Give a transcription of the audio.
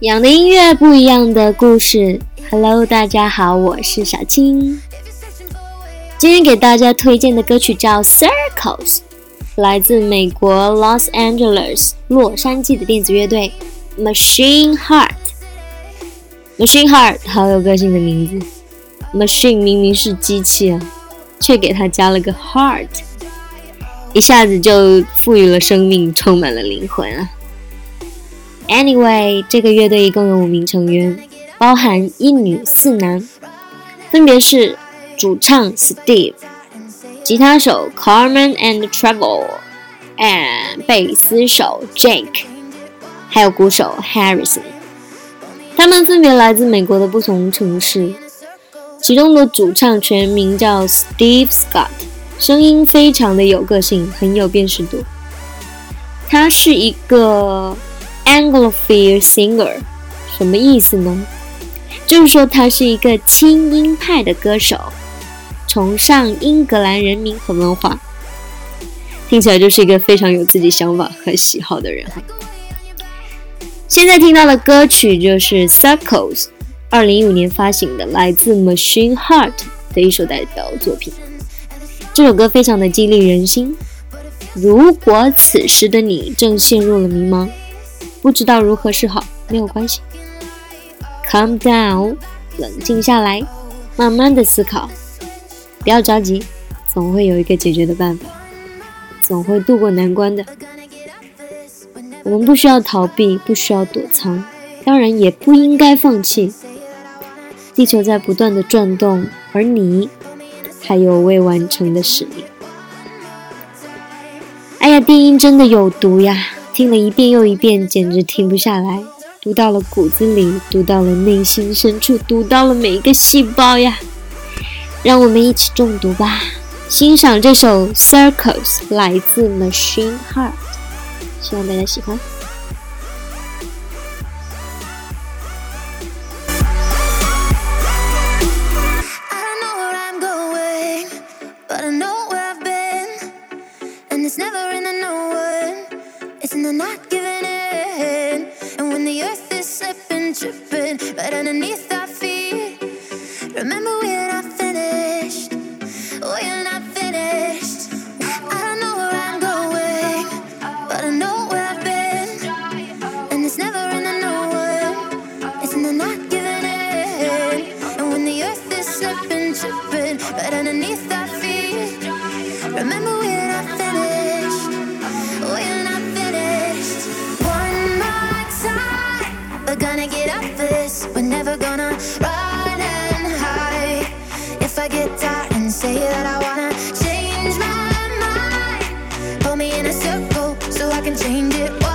养的音乐，不一样的故事。Hello，大家好，我是小青。今天给大家推荐的歌曲叫《Circles》，来自美国 Los Angeles 洛杉矶的电子乐队 Machine Heart。Machine Heart 好有个性的名字。Machine 明明是机器啊，却给它加了个 Heart，一下子就赋予了生命，充满了灵魂啊。Anyway，这个乐队一共有五名成员，包含一女四男，分别是主唱 Steve、吉他手 Carmen and Travel，and 贝斯手 Jake，还有鼓手 Harrison。他们分别来自美国的不同城市。其中的主唱全名叫 Steve Scott，声音非常的有个性，很有辨识度。他是一个。Anglophile singer，什么意思呢？就是说他是一个轻音派的歌手，崇尚英格兰人民和文化，听起来就是一个非常有自己想法和喜好的人哈。现在听到的歌曲就是《Circles》，二零一五年发行的，来自 Machine Heart 的一首代表作品。这首歌非常的激励人心。如果此时的你正陷入了迷茫。不知道如何是好，没有关系。Calm down，冷静下来，慢慢的思考，不要着急，总会有一个解决的办法，总会度过难关的。我们不需要逃避，不需要躲藏，当然也不应该放弃。地球在不断的转动，而你还有未完成的使命。哎呀，电音真的有毒呀！听了一遍又一遍，简直停不下来。读到了骨子里，读到了内心深处，读到了每一个细胞呀！让我们一起中毒吧！欣赏这首《Circles》，来自 Machine Heart，希望大家喜欢。but underneath gonna get this. We're never gonna run and hide. If I get tired and say that I wanna change my mind, pull me in a circle so I can change it.